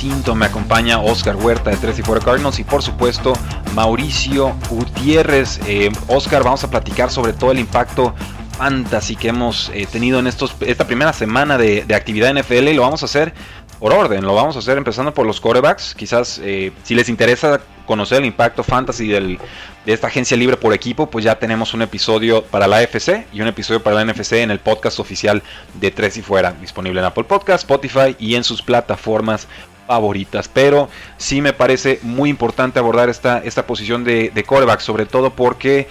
Me acompaña Oscar Huerta de Tres y Fuera Cardinals y por supuesto Mauricio Gutiérrez. Eh, Oscar, vamos a platicar sobre todo el impacto fantasy que hemos eh, tenido en estos, esta primera semana de, de actividad NFL y lo vamos a hacer por orden. Lo vamos a hacer empezando por los corebacks. Quizás eh, si les interesa conocer el impacto fantasy de esta agencia libre por equipo, pues ya tenemos un episodio para la AFC y un episodio para la NFC en el podcast oficial de Tres y Fuera, disponible en Apple Podcast, Spotify y en sus plataformas favoritas. Pero sí me parece muy importante abordar esta, esta posición de, de coreback, sobre todo porque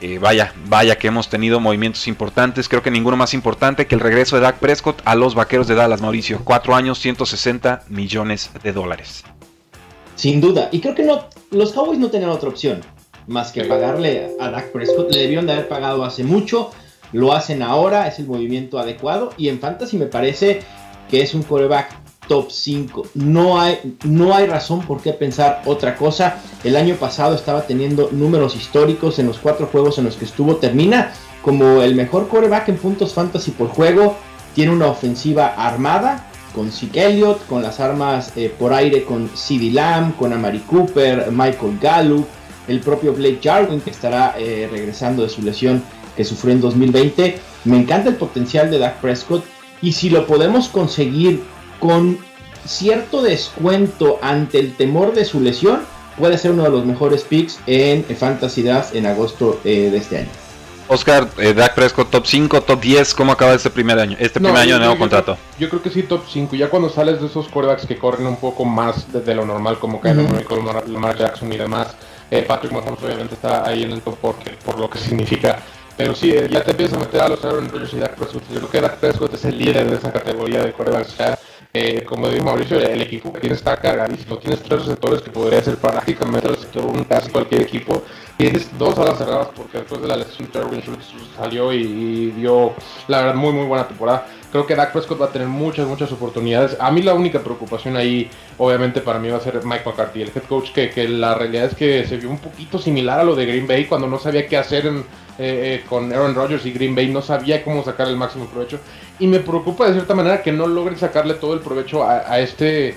eh, vaya, vaya que hemos tenido movimientos importantes. Creo que ninguno más importante que el regreso de Dak Prescott a los Vaqueros de Dallas, Mauricio. Cuatro años, 160 millones de dólares. Sin duda. Y creo que no, los Cowboys no tenían otra opción más que pagarle a Dak Prescott. Le debieron de haber pagado hace mucho. Lo hacen ahora, es el movimiento adecuado. Y en Fantasy me parece que es un coreback top 5. No hay, no hay razón por qué pensar otra cosa. El año pasado estaba teniendo números históricos en los cuatro juegos en los que estuvo. Termina como el mejor coreback en puntos fantasy por juego. Tiene una ofensiva armada con Zeke Elliott, con las armas eh, por aire con CeeDee Lamb, con Amari Cooper, Michael Gallup, el propio Blake Jarwin que estará eh, regresando de su lesión que sufrió en 2020. Me encanta el potencial de Dak Prescott y si lo podemos conseguir con cierto descuento ante el temor de su lesión, puede ser uno de los mejores picks en Fantasy Draft en agosto eh, de este año. Oscar, eh, Dak Prescott, top 5, top 10, ¿cómo acaba este primer año? Este primer año de nuevo contrato. yo creo que sí, top 5. Ya cuando sales de esos quarterbacks que corren un poco más de, lo normal, como Kyler uh Lamar Jackson y demás, eh, Patrick Mahomes obviamente está ahí en el top porque, por lo que significa. Pero sí, ya te empiezas a meter a los Aaron Rodgers y Dak Prescott. Yo creo que Dak Prescott es el líder de esa categoría de quarterbacks. Eh, como dijo Mauricio, el equipo que tiene está cargadísimo. Tienes tres receptores que podría ser prácticamente el receptor un casi cualquier equipo. Tienes dos alas cerradas porque después de la lesión Terwin salió y, dio, la verdad, muy, muy buena temporada. Creo que Dak Prescott va a tener muchas, muchas oportunidades. A mí la única preocupación ahí, obviamente, para mí va a ser Mike McCarthy, el head coach, que, que la realidad es que se vio un poquito similar a lo de Green Bay cuando no sabía qué hacer en, eh, eh, con Aaron Rodgers y Green Bay, no sabía cómo sacar el máximo provecho. Y me preocupa de cierta manera que no logren sacarle todo el provecho a, este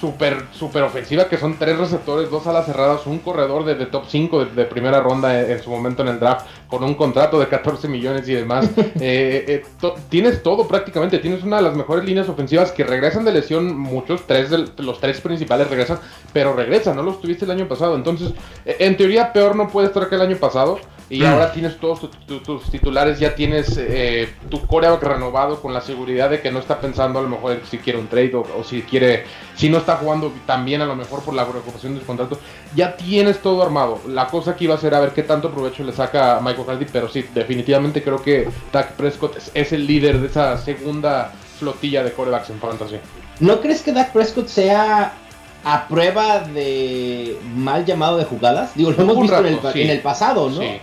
super, super ofensiva que son tres receptores, dos alas cerradas, un corredor de, top 5 de, primera ronda en, su momento en el draft, con un contrato de 14 millones y demás. Eh, tienes todo prácticamente, tienes una de las mejores líneas ofensivas que regresan de lesión, muchos, tres de, los tres principales regresan, pero regresan, no los tuviste el año pasado. Entonces, en teoría peor no puede estar que el año pasado. Y mm. ahora tienes todos tus titulares, ya tienes eh, tu coreback renovado con la seguridad de que no está pensando a lo mejor si quiere un trade o, si quiere, si no está jugando también a lo mejor por la preocupación del contrato. Ya tienes todo armado. La cosa aquí va a ser a ver qué tanto provecho le saca a Michael Hardy, pero sí, definitivamente creo que Dak Prescott es, el líder de esa segunda flotilla de corebacks en fantasy. ¿No crees que Dak Prescott sea a prueba de mal llamado de jugadas? Digo, lo hemos visto en, el, en, el, pasado, ¿no? Sí.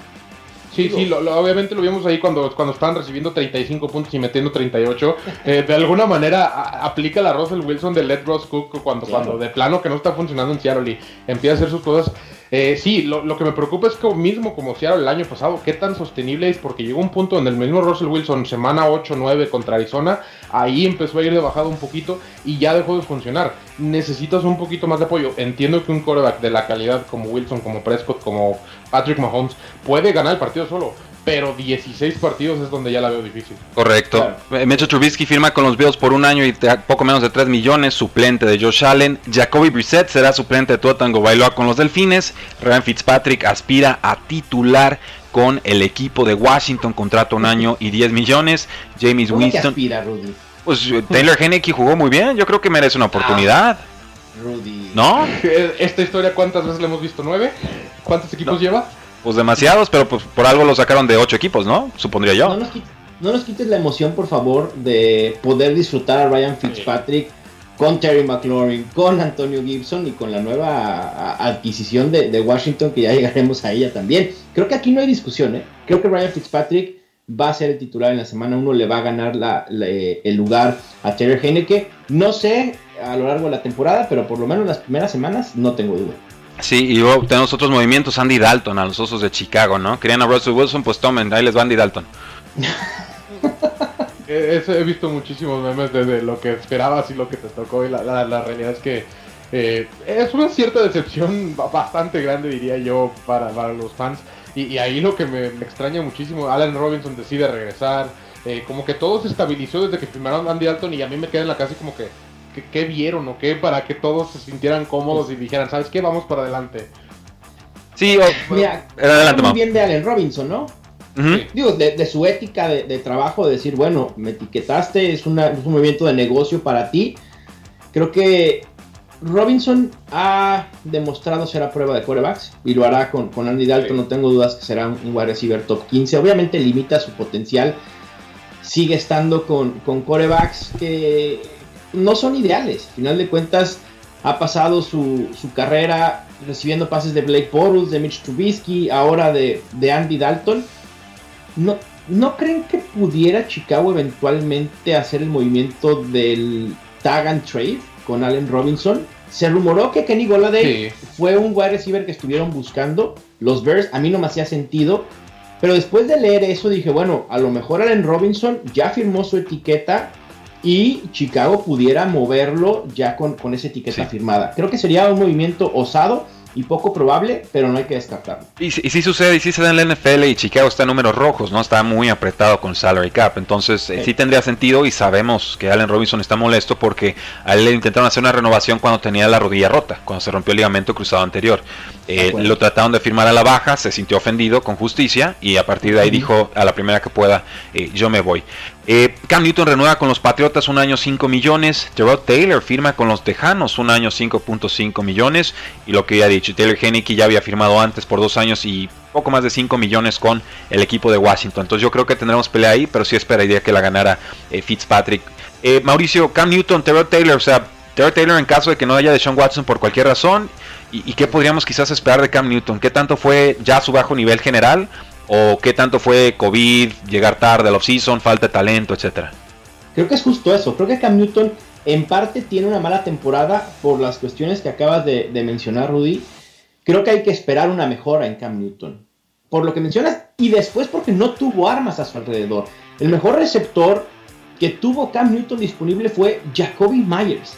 Sí, sí, lo, obviamente lo vimos ahí cuando, cuando estaban recibiendo 35 puntos y metiendo 38. Eh, de alguna manera aplica la Russell Wilson de Let Ross Cook cuando, cuando de plano que no está funcionando en Seattle y empieza a hacer sus cosas. Eh, sí, lo, lo, que me preocupa es que mismo como Seattle el año pasado, qué tan sostenible es, porque llegó un punto donde el mismo Russell Wilson, semana 8-9 contra Arizona, ahí empezó a ir de bajada un poquito y ya dejó de funcionar. Necesitas un poquito más de apoyo. Entiendo que un quarterback de la calidad como Wilson, como Prescott, como Patrick Mahomes puede ganar el partido solo, pero 16 partidos es donde ya la veo difícil. Correcto. Claro. Trubisky firma con los Bills por un año y poco menos de 3 millones, suplente de Josh Allen. Jacoby Brissett será suplente de Tua Bailoa con los Delfines. Ryan Fitzpatrick aspira a titular con el equipo de Washington, contrato un año y 10 millones. James Winston. aspira, Rudy? Pues Taylor Henneke jugó muy bien, yo creo que merece una oportunidad. Rudy. ¿No? ¿Esta historia cuántas veces la hemos visto? ¿Nueve? ¿Cuántos equipos lleva? Pues demasiados, pero pues por algo lo sacaron de ocho equipos, ¿no? Supondría yo. No nos, quites, no nos quites la emoción, por favor, de poder disfrutar a Ryan Fitzpatrick con Terry McLaurin, con Antonio Gibson y con la nueva adquisición de, de, Washington, que ya llegaremos a ella también. Creo que aquí no hay discusión, ¿eh? Creo que Ryan Fitzpatrick va a ser el titular en la semana 1, le va a ganar la, la, el lugar a Terry Heineke. No sé a lo largo de la temporada, pero por lo menos las primeras semanas no tengo duda. Sí, y tenemos otros movimientos, Andy Dalton a los Osos de Chicago, ¿no? Querían a Russell Wilson, pues tomen, ahí les va Andy Dalton. he visto muchísimos memes desde lo que esperabas y lo que te tocó y la, la, realidad es que eh, es una cierta decepción bastante grande diría yo para, para los fans y, ahí lo que me, me, extraña muchísimo, Allen Robinson decide regresar, eh, como que todo se estabilizó desde que firmaron Andy Dalton y a mí me queda en la casa como que ¿qué, vieron o qué? Para que todos se sintieran cómodos y dijeran, ¿sabes qué? Vamos para adelante. Sí, o, Mira, adelante, muy bien de Allen Robinson, ¿no? Digo, de, su ética de, trabajo, de decir, bueno, me etiquetaste, es, una, un movimiento de negocio para ti. Creo que Robinson ha demostrado ser a prueba de corebacks y lo hará con, con Andy Dalton. No tengo dudas que será un, wide receiver top 15. Obviamente limita su potencial. Sigue estando con, con corebacks que no son ideales. Al final de cuentas, ha pasado su, carrera recibiendo pases de Blake Bortles, de Mitch Trubisky, ahora de, de Andy Dalton. No, ¿No creen que pudiera Chicago eventualmente hacer el movimiento del tag and trade con Allen Robinson? Se rumoró que Kenny Golladay fue un wide receiver que estuvieron buscando los Bears. A mí no me hacía sentido. Pero después de leer eso dije, bueno, a lo mejor Allen Robinson ya firmó su etiqueta y Chicago pudiera moverlo ya con, con esa etiqueta firmada. Creo que sería un movimiento osado y poco probable, pero no hay que descartarlo. Y, y sí sucede, y sí se da en la NFL y Chicago está en números rojos, ¿no? Está muy apretado con salary cap, entonces eh, sí. tendría sentido y sabemos que Allen Robinson está molesto porque a él le intentaron hacer una renovación cuando tenía la rodilla rota, cuando se rompió el ligamento cruzado anterior. Eh, lo trataron de firmar a la baja, se sintió ofendido con justicia y a partir de ahí dijo a la primera que pueda, eh, yo me voy. Eh, Cam Newton renueva con los Patriotas un año 5 millones. Terrell Taylor firma con los Tejanos un año 5.5 millones. Y lo que ya he dicho, Taylor Henneke ya había firmado antes por dos años y poco más de 5 millones con el equipo de Washington. Entonces yo creo que tendremos pelea ahí, pero sí esperaría que la ganara eh, Fitzpatrick. Eh, Mauricio, Cam Newton, Terrell Taylor, o sea, Terrell Taylor en caso de que no haya de Sean Watson por cualquier razón. ¿Y, ¿Y qué podríamos quizás esperar de Cam Newton? ¿Qué tanto fue ya su bajo nivel general? ¿O qué tanto fue COVID, llegar tarde al off-season, falta de talento, etcétera? Creo que es justo eso. Creo que Cam Newton en parte tiene una mala temporada por las cuestiones que acabas de, mencionar, Rudy. Creo que hay que esperar una mejora en Cam Newton. Por lo que mencionas, y después porque no tuvo armas a su alrededor. El mejor receptor que tuvo Cam Newton disponible fue Jacoby Myers.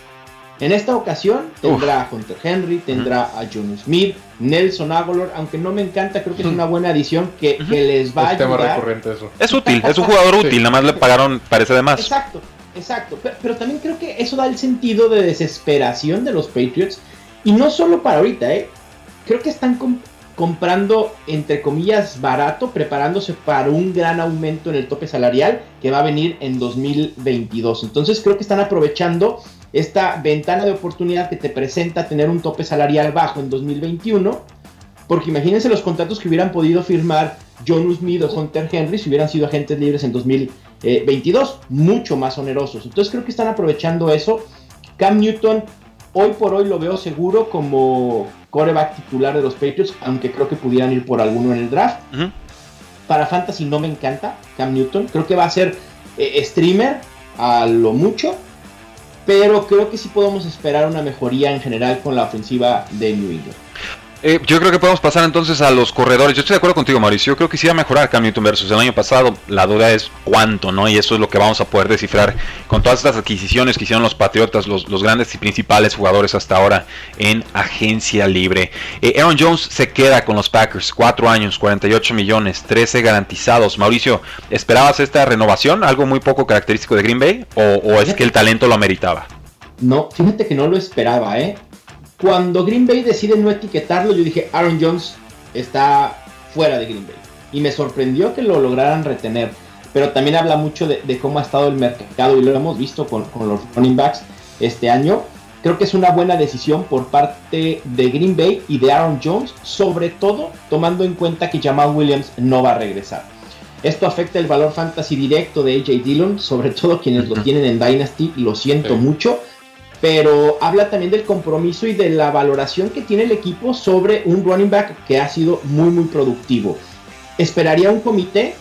En esta ocasión tendrá a Hunter Henry, tendrá a John Smith, Nelson Aguilar, aunque no me encanta, creo que es una buena adición que, les va a ayudar. recurrente eso. Es útil, es un jugador útil, nada más le pagaron, parece de más. Exacto, exacto. Pero, también creo que eso da el sentido de desesperación de los Patriots. Y no solo para ahorita, ¿eh? Creo que están comprando, entre comillas, barato, preparándose para un gran aumento en el tope salarial que va a venir en 2022. Entonces creo que están aprovechando esta ventana de oportunidad que te presenta tener un tope salarial bajo en 2021, porque imagínense los contratos que hubieran podido firmar John Smith o Hunter Henry si hubieran sido agentes libres en 2022, mucho más onerosos. Entonces creo que están aprovechando eso. Cam Newton, hoy por hoy lo veo seguro como coreback titular de los Patriots, aunque creo que pudieran ir por alguno en el draft. Para Fantasy no me encanta Cam Newton, creo que va a ser eh, streamer a lo mucho pero creo que sí podemos esperar una mejoría en general con la ofensiva de New England. Eh, yo creo que podemos pasar entonces a los corredores. Yo estoy de acuerdo contigo, Mauricio. Yo creo que sí va a mejorar Cam Newton versus el año pasado. La duda es cuánto, ¿no? Y eso es lo que vamos a poder descifrar con todas estas adquisiciones que hicieron los Patriotas, los, grandes y principales jugadores hasta ahora en agencia libre. Eh, Aaron Jones se queda con los Packers. 4 años, 48 millones, 13 garantizados. Mauricio, ¿esperabas esta renovación? ¿Algo muy poco característico de Green Bay? ¿O, o es que el talento lo ameritaba? No, fíjate que no lo esperaba, ¿eh? Cuando Green Bay decide no etiquetarlo, yo dije, Aaron Jones está fuera de Green Bay. Y me sorprendió que lo lograran retener. Pero también habla mucho de, cómo ha estado el mercado y lo hemos visto con, los running backs este año. creo que es una buena decisión por parte de Green Bay y de Aaron Jones, sobre todo tomando en cuenta que Jamal Williams no va a regresar. Esto afecta el valor fantasy directo de AJ Dillon, sobre todo quienes lo tienen en Dynasty, lo siento mucho, pero habla también del compromiso y de la valoración que tiene el equipo sobre un running back que ha sido muy muy productivo. Esperaría un comité,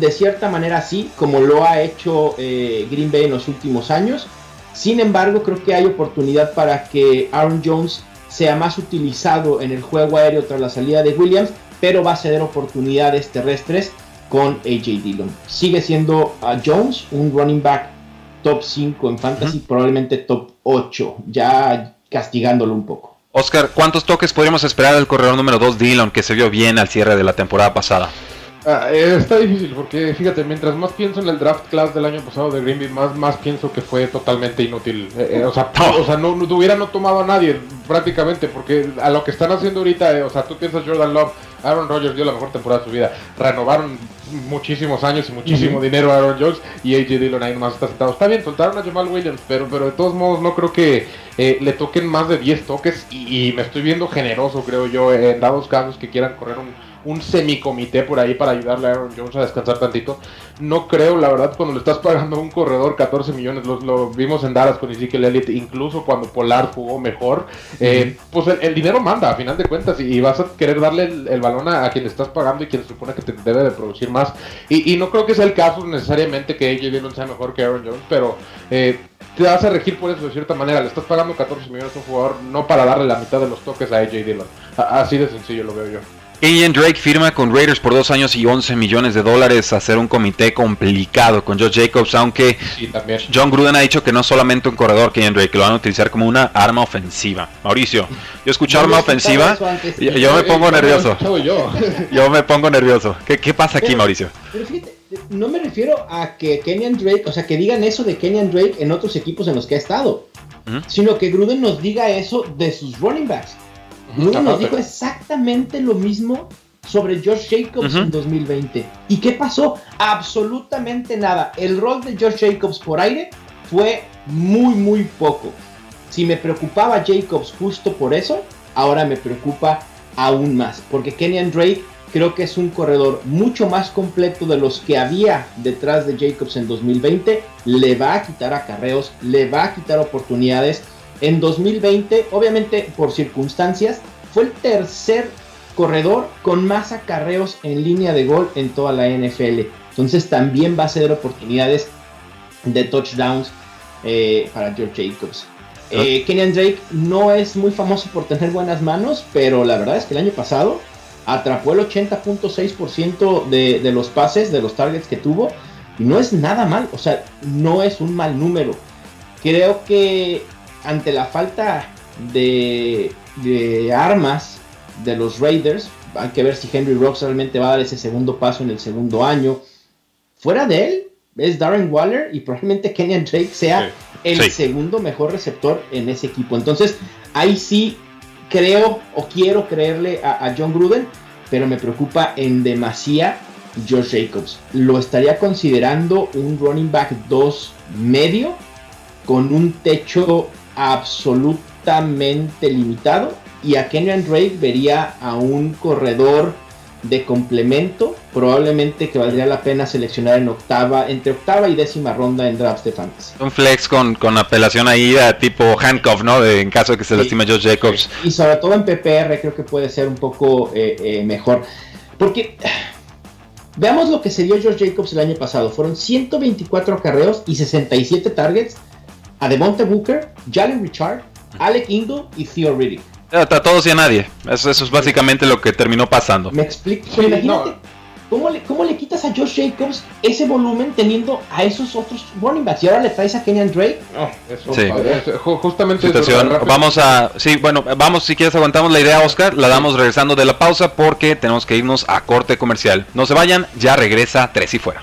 de cierta manera sí, como lo ha hecho eh, Green Bay en los últimos años, sin embargo, creo que hay oportunidad para que Aaron Jones sea más utilizado en el juego aéreo tras la salida de Williams, pero va a ceder oportunidades terrestres con AJ Dillon. Sigue siendo a Jones un running back top 5 en fantasy, probablemente top 8, ya castigándolo un poco. Oscar, ¿cuántos toques podríamos esperar del corredor número 2 Dillon que se vio bien al cierre de la temporada pasada? Ah, eh, está difícil porque fíjate, mientras más pienso en el draft class del año pasado de Green Bay, más, más pienso que fue totalmente inútil. Eh, eh, o sea, no. o sea no, no, hubiera no tomado a nadie prácticamente porque a lo que están haciendo ahorita, o sea, tú piensas Jordan Love, Aaron Rodgers dio la mejor temporada de su vida, renovaron muchísimos años y muchísimo dinero a Aaron Jones y AJ Dillon ahí nomás está sentado. Está bien, soltaron a Jamal Williams, pero, pero de todos modos no creo que le toquen más de 10 toques y, y me estoy viendo generoso, creo yo, en dados casos que quieran correr un un semicomité por ahí para ayudarle a Aaron Jones a descansar tantito. No creo, la verdad, cuando le estás pagando a un corredor 14 millones, lo, vimos en Dallas con Ezekiel Elliott, incluso cuando Polar jugó mejor, eh, pues el, dinero manda a final de cuentas y, vas a querer darle el, balón a, quien le estás pagando y quien se supone que te debe de producir más. Y, no creo que sea el caso necesariamente que AJ Dillon sea mejor que Aaron Jones, pero eh, te vas a regir por eso de cierta manera. Le estás pagando 14 millones a un jugador no para darle la mitad de los toques a AJ Dillon. Así de sencillo lo veo yo. Ian Drake firma con Raiders por dos años y 11 millones de dólares. Hacer un comité complicado con Josh Jacobs, aunque John Gruden ha dicho que no solamente un corredor, que Ian Drake, lo van a utilizar como una arma ofensiva. Mauricio, yo escucho arma ofensiva, yo, me pongo nervioso. Yo me pongo nervioso. ¿Qué, pasa aquí, Mauricio? Pero fíjate, no me refiero a que Kenyan Drake, o sea, que digan eso de Kenyan Drake en otros equipos en los que ha estado, sino que Gruden nos diga eso de sus running backs. Nos dijo exactamente lo mismo sobre Josh Jacobs en 2020. ¿Y qué pasó? Absolutamente nada. El rol de Josh Jacobs por aire fue muy, muy poco. Si me preocupaba Jacobs justo por eso, ahora me preocupa aún más. Porque Kenyan Drake creo que es un corredor mucho más completo de los que había detrás de Jacobs en 2020. Le va a quitar acarreos, le va a quitar oportunidades en 2020, obviamente por circunstancias, fue el tercer corredor con más acarreos en línea de gol en toda la NFL. Entonces también va a ser oportunidades de touchdowns eh, para George Jacobs. Eh, Kenyan Drake no es muy famoso por tener buenas manos, pero la verdad es que el año pasado atrapó el 80.6% de, de los pases, de los targets que tuvo, y no es nada mal, o sea, no es un mal número. Creo que ante la falta de, armas de los Raiders, hay que ver si Henry Rocks realmente va a dar ese segundo paso en el segundo año. Fuera de él, es Darren Waller y probablemente Kenyan Drake sea el segundo mejor receptor en ese equipo. Entonces, ahí sí creo o quiero creerle a, a John Gruden, pero me preocupa en demasía Josh Jacobs. Lo estaría considerando un running back 2 medio con un techo absolutamente limitado y a Kenyan Drake vería a un corredor de complemento, probablemente que valdría la pena seleccionar en octava, entre octava y décima ronda en drafts de fantasy. Un flex con, con apelación ahí a tipo handcuff, ¿no? De, en caso de que se le lastime Josh Jacobs. Y sobre todo en PPR creo que puede ser un poco eh, eh, mejor. Porque veamos lo que se dio Josh Jacobs el año pasado. Fueron 124 carreos y 67 targets a Devonta Booker, Jalen Richard, Alec Ingle y Theo Riddick. A todos y a nadie. Eso, es básicamente lo que terminó pasando. Me explico. imagínate, ¿cómo, le, quitas a Josh Jacobs ese volumen teniendo a esos otros running backs? Y ahora le traes a Kenyan Drake. eso sí. justamente. Situación. Vamos a. Sí, bueno, vamos, si quieres, aguantamos la idea, Oscar. La damos regresando de la pausa porque tenemos que irnos a corte comercial. No se vayan, ya regresa Tres y Fuera.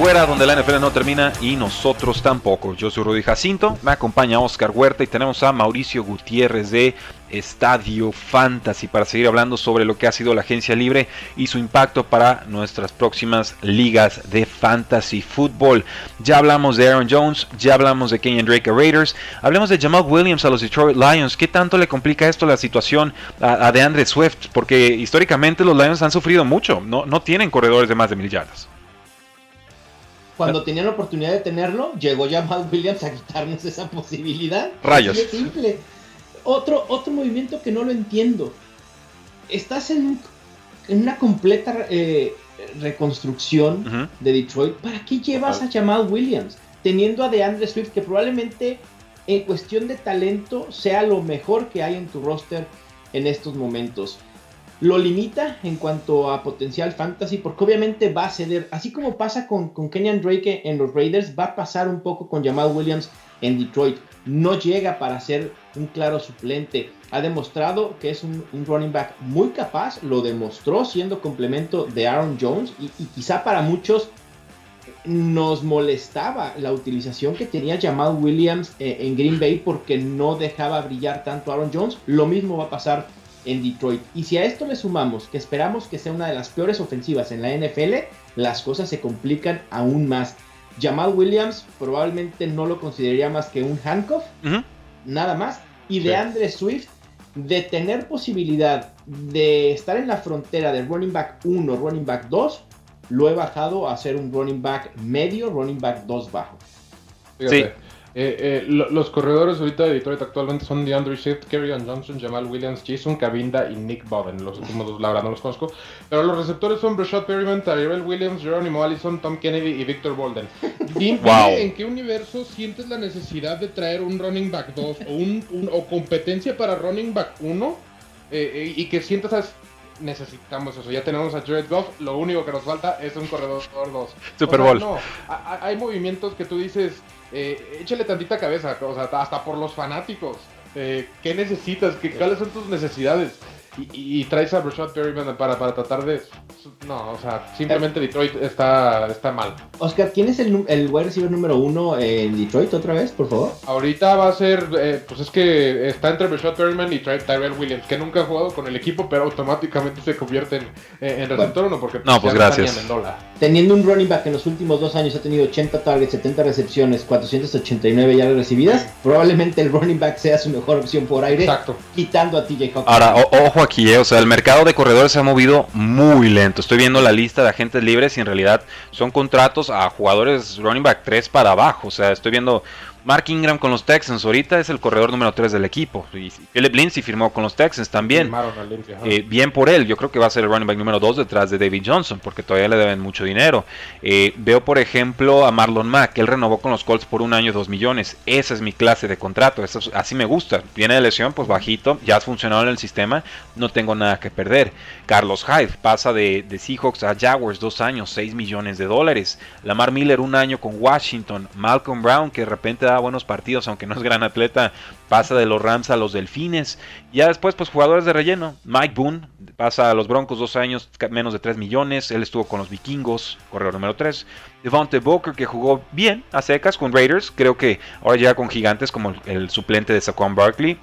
Fuera, donde la NFL no termina y nosotros tampoco. Yo soy Rudy Jacinto, me acompaña Oscar Huerta y tenemos a Mauricio Gutiérrez de Estadio Fantasy para seguir hablando sobre lo que ha sido la agencia libre y su impacto para nuestras próximas ligas de fantasy fútbol. Ya hablamos de Aaron Jones, ya hablamos de Kenyon Drake a Raiders, hablemos de Jamal Williams a los Detroit Lions. ¿Qué tanto le complica esto la situación a, DeAndre Swift? Porque históricamente los Lions han sufrido mucho, no, no tienen corredores de más de mil yardas. Cuando tenían la oportunidad de tenerlo, llegó Jamal Williams a quitarnos esa posibilidad. Rayos. Es simple. Otro, otro movimiento que no lo entiendo. Estás en, en una completa eh, reconstrucción de Detroit. ¿Para qué llevas a Jamal Williams? Teniendo a DeAndre Swift, que probablemente en cuestión de talento sea lo mejor que hay en tu roster en estos momentos. Lo limita en cuanto a potencial fantasy, porque obviamente va a ceder, así como pasa con, con Kenyan Drake en los Raiders, va a pasar un poco con Jamal Williams en Detroit. No llega para ser un claro suplente. Ha demostrado que es un, running back muy capaz, lo demostró siendo complemento de Aaron Jones y, quizá para muchos nos molestaba la utilización que tenía Jamal Williams eh, en Green Bay porque no dejaba brillar tanto Aaron Jones. Lo mismo va a pasar en Detroit. Y si a esto le sumamos que esperamos que sea una de las peores ofensivas en la NFL, las cosas se complican aún más. Jamal Williams probablemente no lo consideraría más que un handcuff, nada más. Y de Andre Swift, de tener posibilidad de estar en la frontera de running back 1, running back 2, lo he bajado a ser un running back medio, running back 2 bajo. Sí. Eh, eh, los corredores ahorita de Detroit actualmente son DeAndre Swift, Kerryon Johnson, Jamal Williams, Jason Cabinda y Nick Bowen. Los últimos dos, la verdad, no los conozco. Pero los receptores son Brashad Perryman, Tyrell Williams, Jerónimo Allison, Tom Kennedy y Victor Bolden. Dime en qué universo sientes la necesidad de traer un running back 2 o, un, o competencia para running back 1 eh, y que sientas necesitamos eso. Ya tenemos a Jared Goff, lo único que nos falta es un corredor 2. Super Bowl. no, hay movimientos que tú dices eh, échale tantita cabeza, o sea, hasta por los fanáticos. Eh, ¿Qué necesitas? ¿Qué, ¿Cuáles son tus necesidades? Y, traes a Rashad Perryman para, para tratar de. No, o sea, simplemente Detroit está, está mal. Oscar, ¿quién es el, el wide receiver número uno en Detroit otra vez, por favor? Ahorita va a ser. Eh, pues es que está entre Rashad Perryman y Tyrell Williams, que nunca ha jugado con el equipo, pero automáticamente se convierte en, en receptor uno, porque. No, pues gracias. Teniendo un running back que en los últimos dos años ha tenido 80 targets, 70 recepciones, 489 yardas recibidas, probablemente el running back sea su mejor opción por aire, Exacto. quitando a TJ Hawkins. Ahora, ojo aquí, eh, o sea, el mercado de corredores se ha movido muy lento. Estoy viendo la lista de agentes libres y en realidad son contratos a jugadores running back 3 para abajo. O sea, estoy viendo Mark Ingram con los Texans ahorita es el corredor número 3 del equipo. Y Philip Lindsay firmó con los Texans también. Eh, bien por él, yo creo que va a ser el running back número 2 detrás de David Johnson, porque todavía le deben mucho dinero. Eh, veo, por ejemplo, a Marlon Mack, él renovó con los Colts por un año 2 millones. Esa es mi clase de contrato, así me gusta. Viene de lesión, pues bajito, ya has funcionado en el sistema, no tengo nada que perder. Carlos Hyde pasa de, de Seahawks a Jaguars, dos años, 6 millones de dólares. Lamar Miller, un año con Washington. Malcolm Brown, que de repente buenos partidos, aunque no es gran atleta, pasa de los Rams a los Delfines. Ya después, pues jugadores de relleno. Mike Boone pasa a los Broncos dos años, menos de 3 millones. Él estuvo con los Vikingos, corredor número 3. Devonte Booker, que jugó bien a secas con Raiders. Creo que ahora llega con gigantes como el, suplente de Saquon Barkley.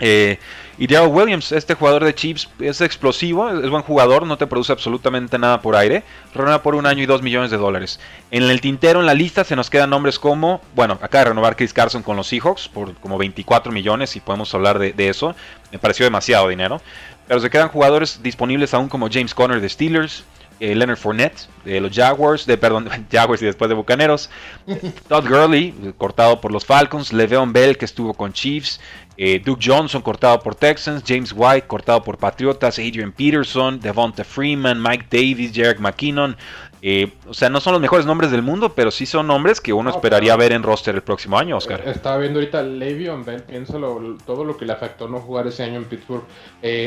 Eh, y Williams, este jugador de Chiefs, es explosivo, es buen jugador, no te produce absolutamente nada por aire. Renueva por un año y dos millones de dólares. En el tintero, en la lista, se nos quedan nombres como, bueno, acá de renovar Chris Carson con los Seahawks por como 24 millones, y podemos hablar de, eso. Me pareció demasiado dinero. Pero se quedan jugadores disponibles aún como James Conner de Steelers, eh, Leonard Fournette de los Jaguars, de perdón, Jaguars y después de Bucaneros, Todd Gurley cortado por los Falcons, Le'Veon Bell que estuvo con Chiefs, eh, Duke Johnson cortado por Texans, James White cortado por Patriotas, Adrian Peterson, Devonta Freeman, Mike Davis, Jarek McKinnon. Eh, o sea, no son los mejores nombres del mundo, pero sí son nombres que uno esperaría ver en roster el próximo año, Oscar. Eh, estaba viendo ahorita Le'Veon Bell, piénsalo, todo lo que le afectó no jugar ese año en Pittsburgh.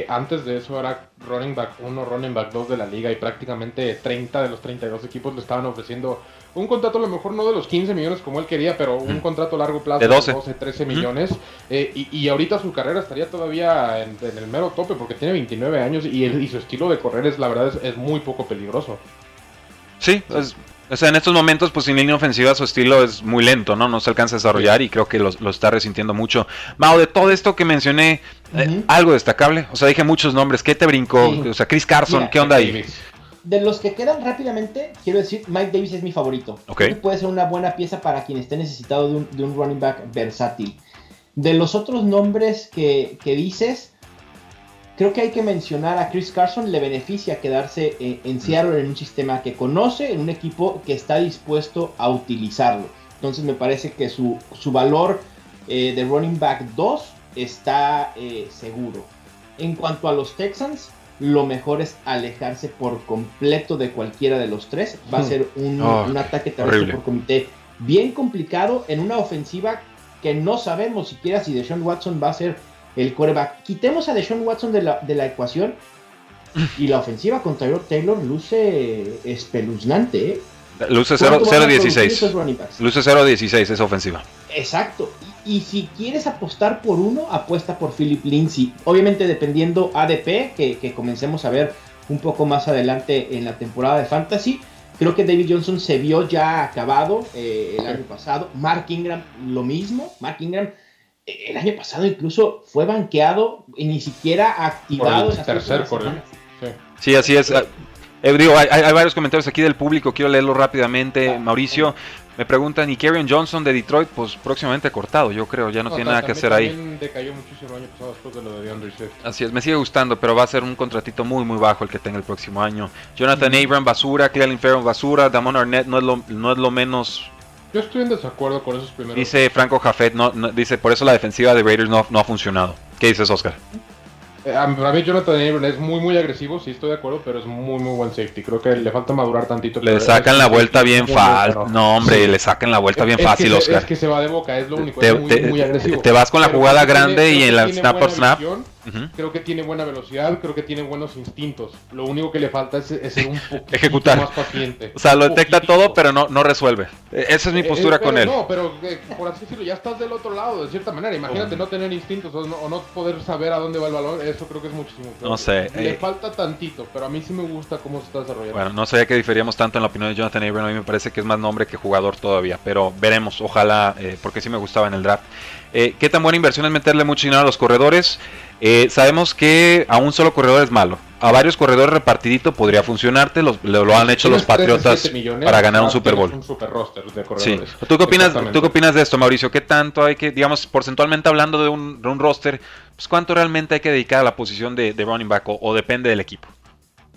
antes de eso era running back 1, running back 2 de la liga y prácticamente 30 de los 32 equipos le estaban ofreciendo un contrato a lo mejor no de los 15 millones como él quería, pero un contrato a largo plazo de 12, 13 millones. Eh, y, ahorita su carrera estaría todavía en, el mero tope porque tiene 29 años y, su estilo de correr es la verdad es, muy poco peligroso. Sí, es, o sea, en estos momentos, pues sin línea ofensiva su estilo es muy lento, ¿no? No se alcanza a desarrollar y creo que lo, lo está resintiendo mucho. Mao, de todo esto que mencioné, eh, algo destacable. O sea, dije muchos nombres. ¿Qué te brincó? Sí. O sea, Chris Carson, Mira, ¿qué onda ahí? De los que quedan rápidamente, quiero decir, Mike Davis es mi favorito. Ok. Creo que puede ser una buena pieza para quien esté necesitado de un, de un running back versátil. De los otros nombres que, que dices, creo que hay que mencionar a Chris Carson. Le beneficia quedarse en, en Seattle en un sistema que conoce, en un equipo que está dispuesto a utilizarlo. Entonces me parece que su, su valor eh, de running back 2 está eh, seguro. En cuanto a los Texans, lo mejor es alejarse por completo de cualquiera de los tres. Va a Hmm. ser un, Oh, un ataque terrestre por comité bien complicado en una ofensiva que no sabemos siquiera si Deshaun Watson va a ser el coreback. Quitemos a Deshaun Watson de la, de la ecuación y la ofensiva con Tyrod Taylor luce espeluznante. ¿eh? Luce ¿Cuánto van a producir 0-16. esos running backs? Luce 0-16 esa ofensiva. Exacto. Y, y si quieres apostar por uno, apuesta por Philip Lindsay. Obviamente dependiendo ADP, que, que comencemos a ver un poco más adelante en la temporada de Fantasy. Creo que David Johnson se vio ya acabado eh, el año pasado. Mark Ingram lo mismo. Mark Ingram el año pasado incluso fue banqueado y ni siquiera Por activado. el en las tercer corredor. Sí. Sí, así es. Eh, digo, hay, hay varios comentarios aquí del público, quiero leerlo rápidamente. Mauricio, me preguntan, ¿y Kerryon Johnson de Detroit? Pues próximamente cortado, yo creo, ya no, tiene nada que hacer ahí. También decayó muchísimo el año pasado después de lo de DeAndre Swift. Así es, me sigue gustando, pero va a ser un contratito muy, muy bajo el que tenga el próximo año. Jonathan Abram, basura. Clelin Farrell, basura. Damon Arnett no es lo, no es lo menos. Yo estoy en desacuerdo con esos primeros. Dice Franco Jafet, no, no- dice, por eso la defensiva de Raiders no, no ha funcionado. ¿Qué dices, Oscar? Eh, a para mí Jonathan Abram es muy muy agresivo, sí estoy de acuerdo, pero es muy muy buen safety. Creo que le falta madurar tantito. Le sacan la vuelta bien fácil. No, hombre, Sí. le sacan la vuelta bien Es fácil, que Oscar. Es que se va de boca, es lo único. Te- es muy, te- muy agresivo. te vas con la Pero jugada grande tiene- y en la snap por snap. visión, Creo que tiene buena velocidad, creo que tiene buenos instintos. Lo único que le falta es, es ser un poquito Ejecutar. más paciente. O sea, lo detecta todo, pero no, no resuelve. Eh, Esa es mi Eh, postura eh, con él. No, pero eh, por así decirlo, ya estás del otro lado, de cierta manera. Imagínate no tener instintos o no, o no poder saber a dónde va el balón. Eso creo que es muchísimo. peor. No sé, Le falta tantito, pero a mí sí me gusta cómo se está desarrollando. Bueno, no sabía que diferíamos tanto en la opinión de Jonathan Abram. A mí me parece que es más nombre que jugador todavía. Pero veremos, ojalá, eh, porque sí me gustaba en el draft. Eh, ¿Qué tan buena inversión es meterle mucho dinero a los corredores? Eh, sabemos que a un solo corredor es malo. A varios corredores repartidito podría funcionarte. Los, lo, lo han hecho los Patriotas millones, para ganar un ah, Super Bowl. Un super roster de Sí. ¿Tú qué, opinas. ¿Tú qué opinas de esto, Mauricio? ¿Qué tanto hay que, digamos, porcentualmente hablando de un, de un roster, pues cuánto realmente hay que dedicar a la posición de, de running back o, o depende del equipo?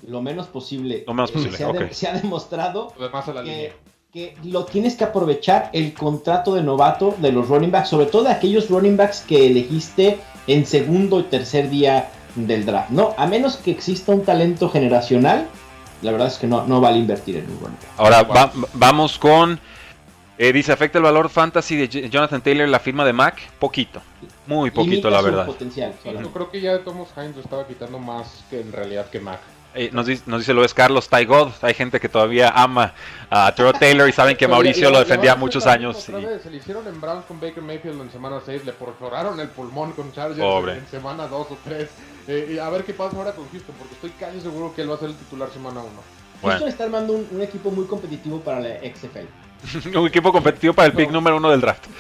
Lo menos posible. Lo menos Eh, posible, se, ha de- ok. se ha demostrado Además a la línea. que, que lo tienes que aprovechar el contrato de novato de los running backs, sobre todo de aquellos running backs que elegiste en segundo y tercer día del draft. No, a menos que exista un talento generacional, la verdad es que no, no vale invertir en un running back. Ahora va- vamos con. eh, dice: ¿afecta el valor fantasy de Jonathan Taylor la firma de Mac? Poquito. Muy poquito, Limita la verdad. potencial, Sí, yo creo que ya Thomas Hines lo estaba quitando más que en realidad que Mac. Eh, nos, dice, nos dice lo es Carlos Ty God. Hay gente que todavía ama a Terrell Taylor y saben que Mauricio lo defendía muchos años. otra y- vez. Se le hicieron en Browns con Baker Mayfield en semana 6, le perforaron el pulmón con Chargers Pobre. en semana 2 o 3. y a ver qué pasa ahora con Houston, porque estoy casi seguro que él va a ser el titular semana 1. Bueno. Houston está armando un, un equipo muy competitivo para la XFL. un equipo competitivo para el pick No. número uno del draft.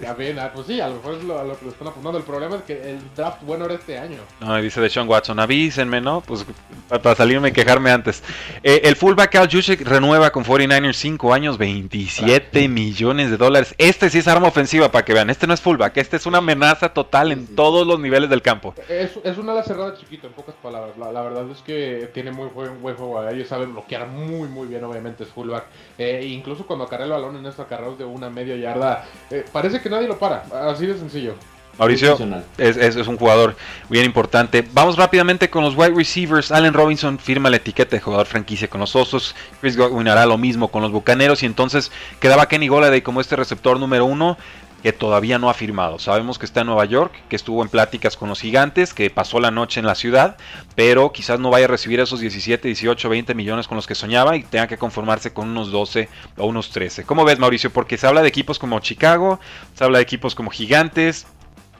Ya ven, ah, pues sí, a lo mejor es lo, a lo que le están apuntando. El problema es que el draft bueno era este año. No, y dice de Sean Watson, avísenme, ¿no? Pues pa- para salirme y quejarme antes. Eh, el fullback Al Juszczyk renueva con 49ers 5 años, 27 millones de dólares. Este sí es arma ofensiva para que vean. Este no es fullback, este es una amenaza total en todos los niveles del campo. Es, es una ala cerrada chiquito, en pocas palabras. La, la verdad es que tiene muy buen, buen juego aéreo, sabe bloquear muy, muy bien, obviamente, es fullback. Eh, e incluso cuando acarrea el balón en estos acarreos de una media yarda, eh, parece que nadie lo para. Así de sencillo. Mauricio Funcional. es, es- es un jugador bien importante. Vamos rápidamente con los wide receivers. Allen Robinson firma la etiqueta de jugador franquicia con los Osos. Chris Godwin hará lo mismo con los Bucaneros. Y entonces quedaba Kenny Golladay como este receptor número uno que todavía no ha firmado. Sabemos que está en Nueva York, que estuvo en pláticas con los gigantes, que pasó la noche en la ciudad, pero quizás no vaya a recibir esos 17, 18, 20 millones con los que soñaba y tenga que conformarse con unos 12 o unos 13. ¿Cómo ves, Mauricio? Porque se habla de equipos como Chicago, se habla de equipos como Gigantes,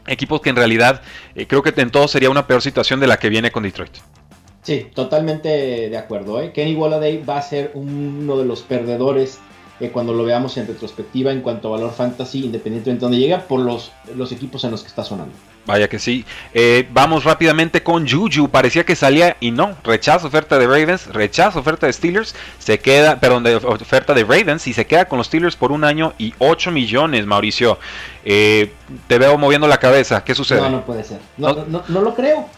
equipos que en realidad eh, creo que en todo sería una peor situación de la que viene con Detroit. Sí, totalmente de acuerdo. ¿eh? Kenny Walladay va a ser uno de los perdedores eh, cuando lo veamos en retrospectiva en cuanto a valor fantasy, independientemente de dónde llega, por los, los equipos en los que está sonando. Vaya que sí. Eh, vamos rápidamente con Juju. Parecía que salía y no. Rechazo oferta de Ravens, rechazo oferta de Steelers. Se queda, perdón, de oferta de Ravens y se queda con los Steelers por un año y 8 millones, Mauricio. Eh, te veo moviendo la cabeza. ¿Qué sucede? No, no puede ser. No, no, no, lo creo.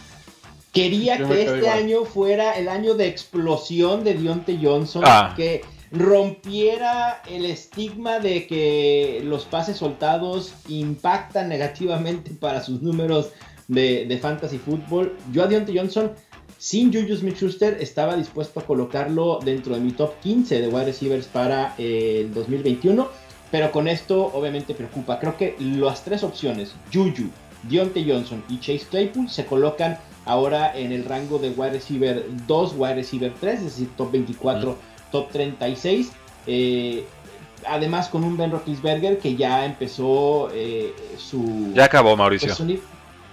Quería que este año fuera el año de explosión de Dionte Johnson. Ah. Que rompiera el estigma de que los pases soltados impactan negativamente para sus números de, fantasy fútbol. Yo a Deontay Johnson, sin Juju Smith-Schuster, estaba dispuesto a colocarlo dentro de mi top 15 de wide receivers para el 2021. Pero con esto obviamente preocupa. Creo que las tres opciones, Juju, Deontay Johnson y Chase Claypool, se colocan ahora en el rango de wide receiver 2, wide receiver 3, es decir, top 24 top 36. Eh, además con un Ben Roethlisberger que ya empezó eh, su... Ya acabó, Mauricio.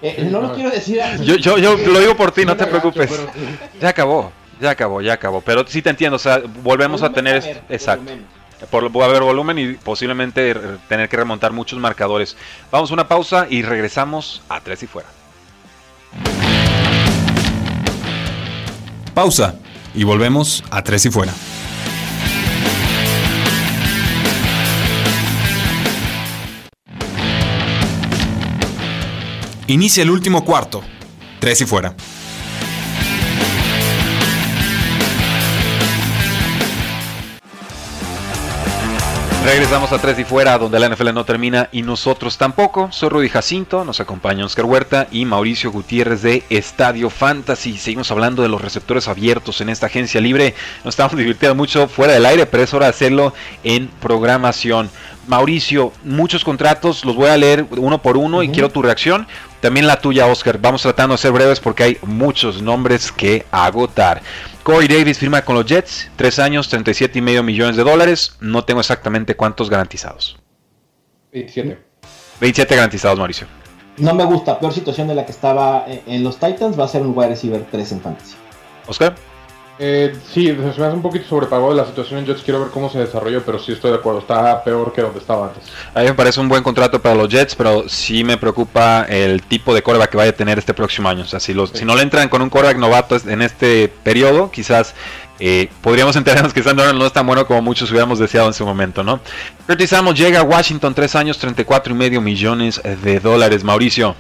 Eh, no lo quiero decir Yo, yo, yo lo digo por ti, no te preocupes. Ya acabó, ya acabó, ya acabó. Pero sí te entiendo, o sea, volvemos a tener... exacto. Por, va a haber volumen y posiblemente tener que remontar muchos marcadores. Vamos a una pausa y regresamos a tres y fuera. Pausa y volvemos a tres y fuera. Inicia el último cuarto. Tres y fuera. Regresamos a Tres y Fuera, donde la NFL no termina y nosotros tampoco. Soy Rudy Jacinto, nos acompaña Oscar Huerta y Mauricio Gutiérrez de Estadio Fantasy. Seguimos hablando de los receptores abiertos en esta agencia libre. Nos estamos divirtiendo mucho fuera del aire, pero es hora de hacerlo en programación. Mauricio, muchos contratos, los voy a leer uno por uno y quiero tu reacción. También la tuya, Oscar. Vamos tratando de ser breves porque hay muchos nombres que agotar. Corey Davis firma con los Jets, tres años, 37 y medio millones de dólares. No tengo exactamente cuántos garantizados. 27. 27 garantizados, Mauricio. No me gusta, peor situación de la que estaba en los Titans, va a ser un wide receiver 3 en fantasy. Oscar. Eh, sí, se me hace un poquito sobrepagado la situación en Jets. Quiero ver cómo se desarrolló, pero sí estoy de acuerdo. Está peor que donde estaba antes. A mí me parece un buen contrato para los Jets, pero sí me preocupa el tipo de coreback que vaya a tener este próximo año. O sea, si, los, si no le entran con un coreback novato en este periodo, quizás eh, podríamos enterarnos que Sandro no es tan bueno como muchos hubiéramos deseado en su momento, ¿no? Curtis Samuel llega a Washington, tres años, 34 y medio millones de dólares. Mauricio.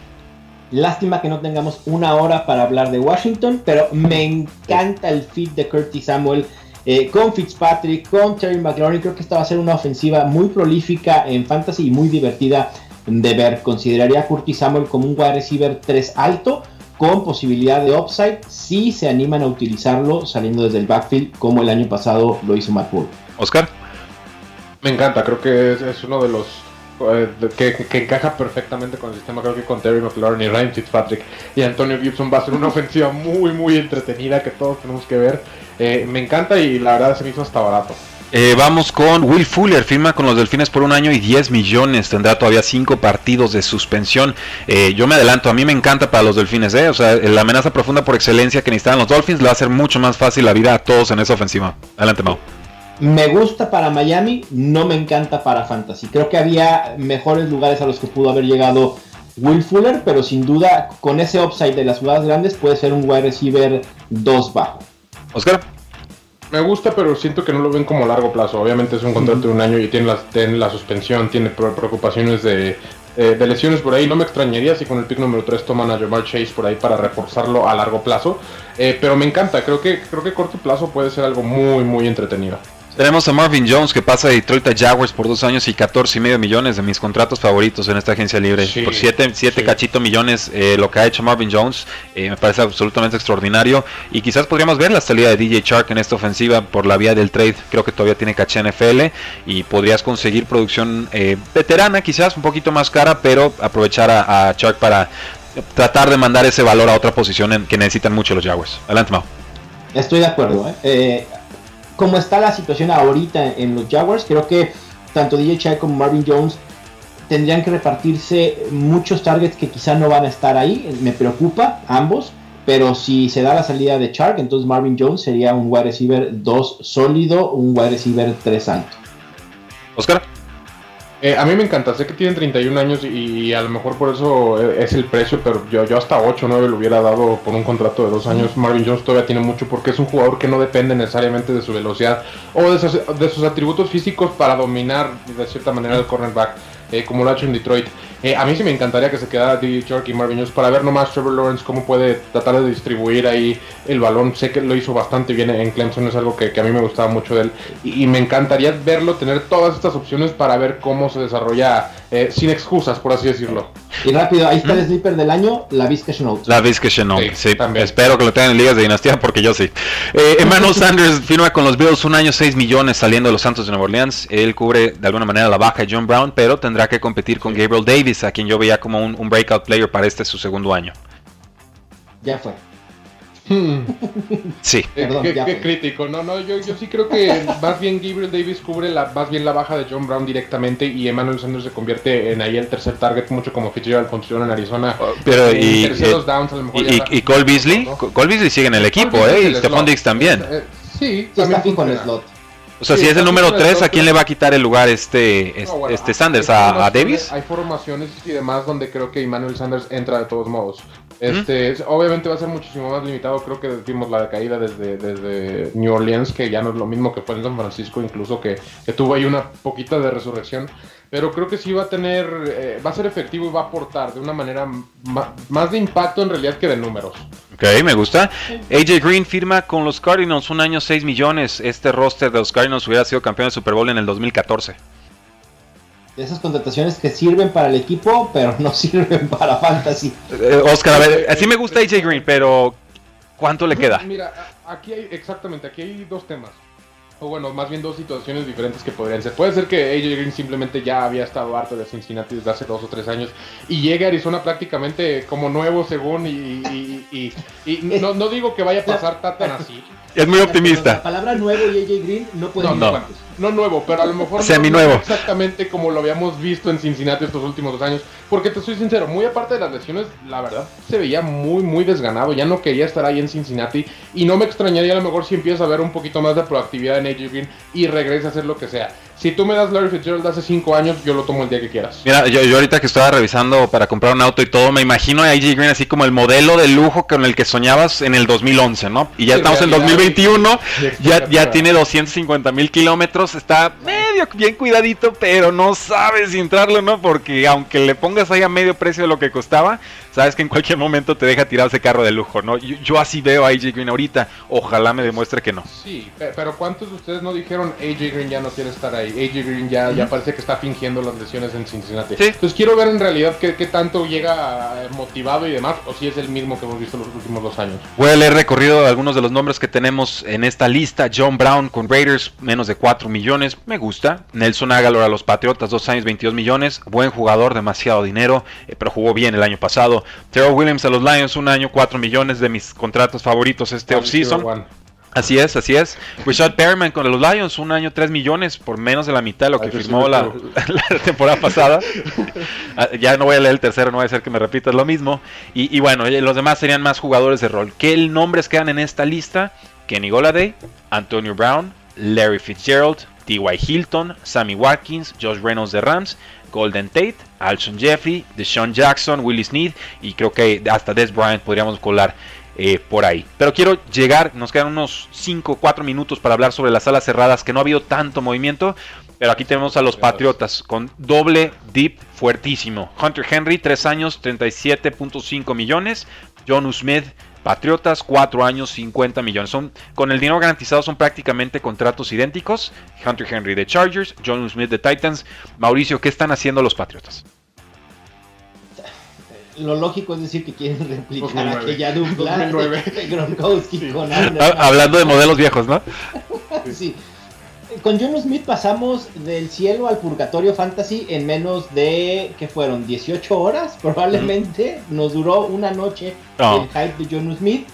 Lástima que no tengamos una hora para hablar de Washington, pero me encanta el fit de Curtis Samuel eh, con Fitzpatrick, con Terry McLaurin. Creo que esta va a ser una ofensiva muy prolífica en fantasy y muy divertida de ver. Consideraría a Curtis Samuel como un wide receiver 3 alto con posibilidad de upside si se animan a utilizarlo saliendo desde el backfield como el año pasado lo hizo Matt Bull. Oscar. Me encanta, creo que es uno de los eh, que, encaja perfectamente con el sistema. Creo que con Terry McLaurin y Ryan Fitzpatrick y Antonio Gibson va a ser una ofensiva muy, muy entretenida que todos tenemos que ver. Eh, me encanta y la verdad se me hizo hasta barato. Eh, vamos con Will Fuller, firma con los Delfines por un año y 10 millones, tendrá todavía 5 partidos de suspensión. yo me adelanto, a mí me encanta para los Delfines, o sea, la amenaza profunda por excelencia que necesitan los Dolphins le va a hacer mucho más fácil la vida a todos en esa ofensiva. Adelante, Mau. Me gusta para Miami, no me encanta para Fantasy. Creo que había mejores lugares a los que pudo haber llegado Will Fuller, pero sin duda con ese upside de las jugadas grandes puede ser un wide receiver 2 bajo. Oscar. Me gusta, pero siento que no lo ven como a largo plazo. Obviamente es un contrato de un año y tiene la, suspensión, tiene preocupaciones de, eh, de, lesiones por ahí. No me extrañaría si con el pick número 3 toman a Jamar Chase por ahí para reforzarlo a largo plazo. Eh, pero me encanta, creo que, creo que corto plazo puede ser algo muy, muy entretenido. Tenemos a Marvin Jones que pasa de Detroit a Jaguars por dos años y 14 y medio millones de mis contratos favoritos en esta agencia libre. por 7 siete, cachito millones eh, lo que ha hecho Marvin Jones eh, me parece absolutamente extraordinario. Y quizás podríamos ver la salida de DJ Shark en esta ofensiva por la vía del trade. Creo que todavía tiene caché NFL y podrías conseguir producción eh, veterana, quizás un poquito más cara, pero aprovechar a, a Shark para tratar de mandar ese valor a otra posición en que necesitan mucho los Jaguars. Adelante, Mau. Estoy de acuerdo. Eh como está la situación ahorita en los Jaguars, creo que tanto DJ Chai como Marvin Jones tendrían que repartirse muchos targets que quizá no van a estar ahí. Me preocupa ambos. Pero si se da la salida de Chark, entonces Marvin Jones sería un wide receiver 2 sólido, un wide receiver 3 alto. Oscar. Eh, a mí me encanta, sé que tienen 31 años y, a lo mejor por eso e, es el precio, pero yo, yo hasta 8 o 9 lo hubiera dado por un contrato de dos años. Marvin Jones todavía tiene mucho porque es un jugador que no depende necesariamente de su velocidad o de sus, de sus atributos físicos para dominar de cierta manera el cornerback, eh, como lo ha hecho en Detroit. Eh, a mí sí me encantaría que se quedara DJ Shark y Marvin Jones para ver nomás Trevor Lawrence cómo puede tratar de distribuir ahí el balón. Sé que lo hizo bastante bien en Clemson, es algo que, a mí me gustaba mucho de él. Y, me encantaría verlo tener todas estas opciones para ver cómo se desarrolla eh, sin excusas, por así decirlo. Y rápido, ahí está el sleeper del año, la Vizca Chenault. La Vizca Chenault, sí. Espero que lo tengan en ligas de dinastía porque yo sí. Eh, Emmanuel Sanders firma con los Bills un año 6 millones saliendo de los Santos de Nueva Orleans. Él cubre de alguna manera la baja de John Brown, pero tendrá que competir con Gabriel Davis, a quien yo veía como un, breakout player para este su segundo año. Ya fue. Sí. qué, crítico. No, no, yo, yo sí creo que más bien Gabriel Davis cubre la, más bien la baja de John Brown directamente y Emmanuel Sanders se convierte en ahí el tercer target, mucho como Fitzgerald funciona en Arizona. Oh, pero y, y, Cole Beasley, Cole Beasley sigue en el equipo, ¿eh? Y Stephon Diggs también. Eh, sí, está con el slot. O sea, si es el número 3, ¿a quién le va a quitar el lugar este, este Sanders? ¿A, Davis? Hay formaciones y demás donde creo que Emmanuel Sanders entra de todos modos. Este, Obviamente va a ser muchísimo más limitado. Creo que decimos la caída desde, desde New Orleans, que ya no es lo mismo que fue en San Francisco, incluso que, que tuvo ahí una poquita de resurrección pero creo que sí va a tener, eh, va a ser efectivo y va a aportar de una manera más de impacto en realidad que de números. Ok, me gusta. AJ Green firma con los Cardinals un año 6 millones. Este roster de los Cardinals hubiera sido campeón de Super Bowl en el 2014. Esas contrataciones que sirven para el equipo, pero no sirven para fantasy. Eh, Oscar, a ver, así me gusta AJ Green, pero ¿cuánto le queda? Mira, aquí hay, exactamente, aquí hay dos temas o bueno, más bien dos situaciones diferentes que podrían ser. Puede ser que AJ Green simplemente ya había estado harto de Cincinnati desde hace dos o tres años y llega a Arizona prácticamente como nuevo según y, no, no, digo que vaya a pasar tan así. Es muy optimista. La palabra nuevo y AJ Green no puede no, no, no, nuevo, pero a lo mejor Semi nuevo. exactamente como lo habíamos visto en Cincinnati estos últimos dos años. Porque te soy sincero, muy aparte de las lesiones, la verdad se veía muy, muy desganado. Ya no quería estar ahí en Cincinnati. Y no me extrañaría a lo mejor si empieza a ver un poquito más de proactividad en AJ Green y regresa a hacer lo que sea. Si tú me das Larry Fitzgerald hace 5 años, yo lo tomo el día que quieras. Mira, yo, ahorita que estaba revisando para comprar un auto y todo, me imagino a AJ Green así como el modelo de lujo con el que soñabas en el 2011, ¿no? Y ya estamos en 2021, ya, ya tiene 250 mil kilómetros, está bien cuidadito, pero no sabes si entrarlo, ¿no? Porque aunque le pongas ahí a medio precio de lo que costaba, sabes que en cualquier momento te deja tirar ese carro de lujo, ¿no? Yo, así veo a AJ Green ahorita, ojalá me demuestre que no. Sí, pero ¿cuántos de ustedes no dijeron AJ Green ya no quiere estar ahí? AJ Green ya, ya parece que está fingiendo las lesiones en Cincinnati. Entonces quiero ver en realidad qué, tanto llega motivado y demás, o si es el mismo que hemos visto los últimos dos años. Voy a leer recorrido algunos de los nombres que tenemos en esta lista. John Brown con Raiders, menos de 4 millones, me gusta. Nelson Aguilar a los Patriotas, 2 años, 22 millones. Buen jugador, demasiado dinero, eh, pero jugó bien el año pasado. Terrell Williams a los Lions, un año, 4 millones de mis contratos favoritos este offseason. Así es, así es. Richard Perryman con los Lions, un año 3 millones por menos de la mitad de lo que firmó la, temporada pasada. Ah, ya no voy a leer el tercero, no voy a hacer que me repitas lo mismo. Y, bueno, los demás serían más jugadores de rol. ¿Qué nombres quedan en esta lista? Kenny Goladay, Antonio Brown, Larry Fitzgerald, T.Y. Hilton, Sammy Watkins, Josh Reynolds de Rams, Golden Tate, Alshon Jeffrey, Deshaun Jackson, Willie Sneed y creo que hasta Des Bryant podríamos colar eh, por ahí. Pero quiero llegar, nos quedan unos 5 4 minutos para hablar sobre las salas cerradas, que no ha habido tanto movimiento. Pero aquí tenemos a los Patriotas con doble dip fuertísimo. Hunter Henry, 3 años, 37.5 millones. John Smith, Patriotas, 4 años, 50 millones. Son, con el dinero garantizado son prácticamente contratos idénticos. Hunter Henry de Chargers, John Smith de Titans. Mauricio, ¿qué están haciendo los Patriotas? Lo lógico es decir que quieren replicar aquella dupla de Gronkowski con Hablando de modelos viejos, ¿no? sí con John Smith pasamos del cielo al purgatorio fantasy en menos de, ¿qué fueron? 18 horas probablemente. Nos duró una noche el hype de John Smith.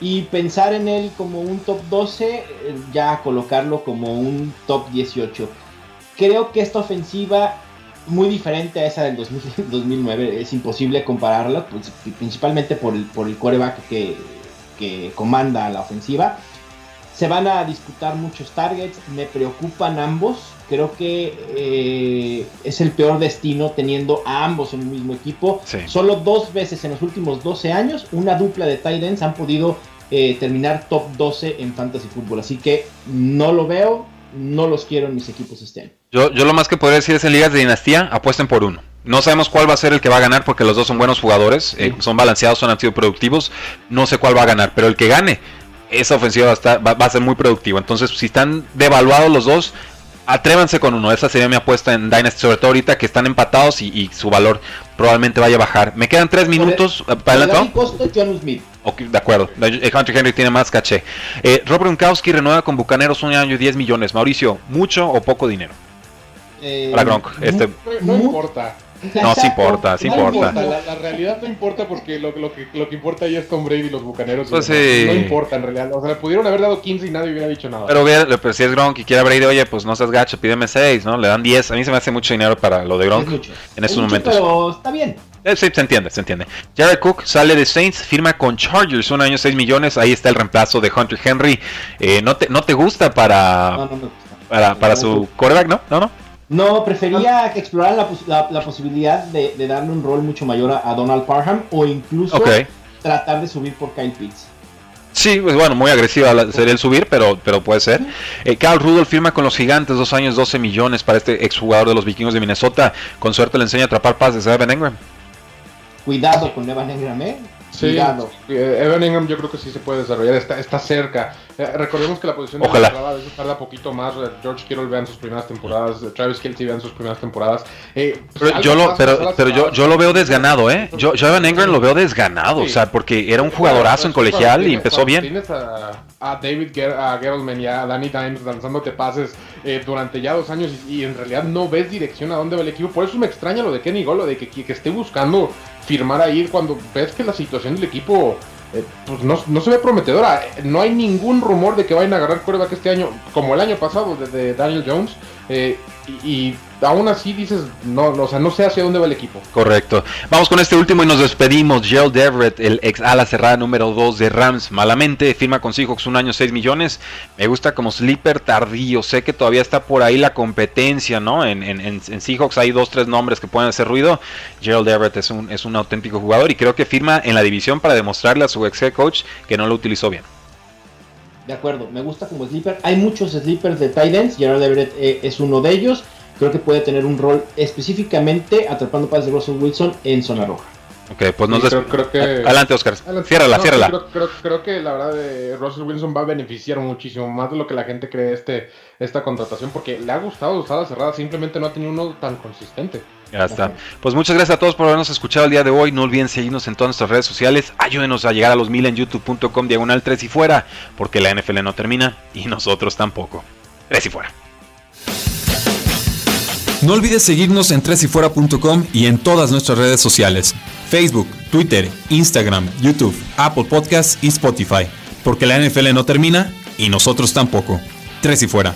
Y pensar en él como un top 12, eh, ya colocarlo como un top 18. Creo que esta ofensiva muy diferente a esa del 2009. Es imposible compararla, pues, principalmente por el, por el quarterback que, que comanda la ofensiva. Se van a disputar muchos targets, me preocupan ambos. Creo que eh, es el peor destino teniendo a ambos en el mismo equipo. Solo dos veces en los últimos 12 años, una dupla de tight ends han podido eh, terminar top 12 en fantasy fútbol. Así que no lo veo, no los quiero en mis equipos este año. Yo, yo lo más que podría decir es en ligas de dinastía, apuesten por uno. No sabemos cuál va a ser el que va a ganar porque los dos son buenos jugadores, eh, son balanceados, son han sido productivos. No sé cuál va a ganar, pero el que gane, esa ofensiva va a, estar, va, a ser muy productiva. Entonces, si están devaluados los dos, atrévanse con uno. Esa sería mi apuesta en Dynasty, sobre todo ahorita que están empatados y, su valor probablemente vaya a bajar. Me quedan tres minutos. ¿Para el costo, John Smith. de acuerdo. Hunter Henry tiene más caché. Eh, Rob Gronkowski renueva con Bucaneros un año y 10 millones. Mauricio, ¿mucho o poco dinero? Eh, Para Gronk. Este... no importa. No, sí importa, sí importa. La, realidad no importa porque lo, que, lo que importa ahí es Tom Brady y los bucaneros. Pues no importa en realidad. O sea, le pudieron haber dado 15 y nadie hubiera dicho nada. Pero, pero si es Gronk y quiere a Brady, oye, pues no seas gacho, pídeme 6, ¿no? Le dan 10. A mí se me hace mucho dinero para lo de Gronk en estos momentos. Pero está bien. Eh, sí, se entiende, se entiende. Jared Cook sale de Saints, firma con Chargers, un año 6 millones. Ahí está el reemplazo de Hunter Henry. Eh, ¿no, te, ¿No te gusta para, para, para su quarterback, no? ¿No, no? No, prefería explorar la, la, posibilidad de, darle un rol mucho mayor a, Donald Parham o incluso tratar de subir por Kyle Pitts. Sí, pues bueno, muy agresiva sería el subir, pero, pero puede ser. Eh, Carl Rudolph firma con los gigantes, dos años, 12 millones para este exjugador de los vikingos de Minnesota. Con suerte le enseña a atrapar pases a Evan Engram. Cuidado con Evan Engram, ¿eh? Sí, eh, Evan Ingham yo creo que sí se puede desarrollar, está, está cerca. Eh, recordemos que la posición de la a veces tarda poquito más. Eh, George Kittle vean sus primeras temporadas, Travis Kelce vean sus primeras temporadas. pero yo lo, pero, pero yo, yo lo veo desganado, ¿eh? Yo, yo Evan Ingram lo veo desganado, o sea, porque era un jugadorazo en colegial y empezó bien. Tienes a, a David Ger y a Danny Dimes lanzándote pases durante ya dos años y, en realidad no ves dirección a dónde va el equipo. Por eso me extraña lo de Kenny Golo, de que, que esté buscando firmar ahí cuando ves que la situación del equipo eh, pues no, no, se ve prometedora. No hay ningún rumor de que vayan a agarrar que este año, como el año pasado de, Daniel Jones. Eh, y, aún así dices, no, o sea, no sé hacia dónde va el equipo. Correcto. Vamos con este último y nos despedimos. Gerald Everett, el ex ala cerrada número 2 de Rams, malamente firma con Seahawks un año 6 millones. Me gusta como sleeper tardío. Sé que todavía está por ahí la competencia, ¿no? En, en, en, Seahawks hay dos, tres nombres que pueden hacer ruido. Gerald Everett es un, es un auténtico jugador y creo que firma en la división para demostrarle a su ex head coach que no lo utilizó bien. De acuerdo, me gusta como sleeper. Hay muchos sleepers de Titans, Gerald Everett eh, es uno de ellos. Creo que puede tener un rol específicamente atrapando pases de Russell Wilson en zona roja. Ok, pues nos creo, que... Adelante, Oscar. Ciérrala, ciérrala. Creo, que la verdad de Russell Wilson va a beneficiar muchísimo más de lo que la gente cree este, esta contratación, porque le ha gustado usar la cerrada, simplemente no ha tenido uno tan consistente. Ya está. Pues muchas gracias a todos por habernos escuchado el día de hoy. No olviden seguirnos en todas nuestras redes sociales. Ayúdenos a llegar a los mil en youtube.com diagonal 3 y fuera, porque la NFL no termina y nosotros tampoco. 3 y fuera. No olvides seguirnos en tresyfuera.com y en todas nuestras redes sociales. Facebook, Twitter, Instagram, YouTube, Apple Podcasts y Spotify. Porque la NFL no termina y nosotros tampoco. Tres y fuera.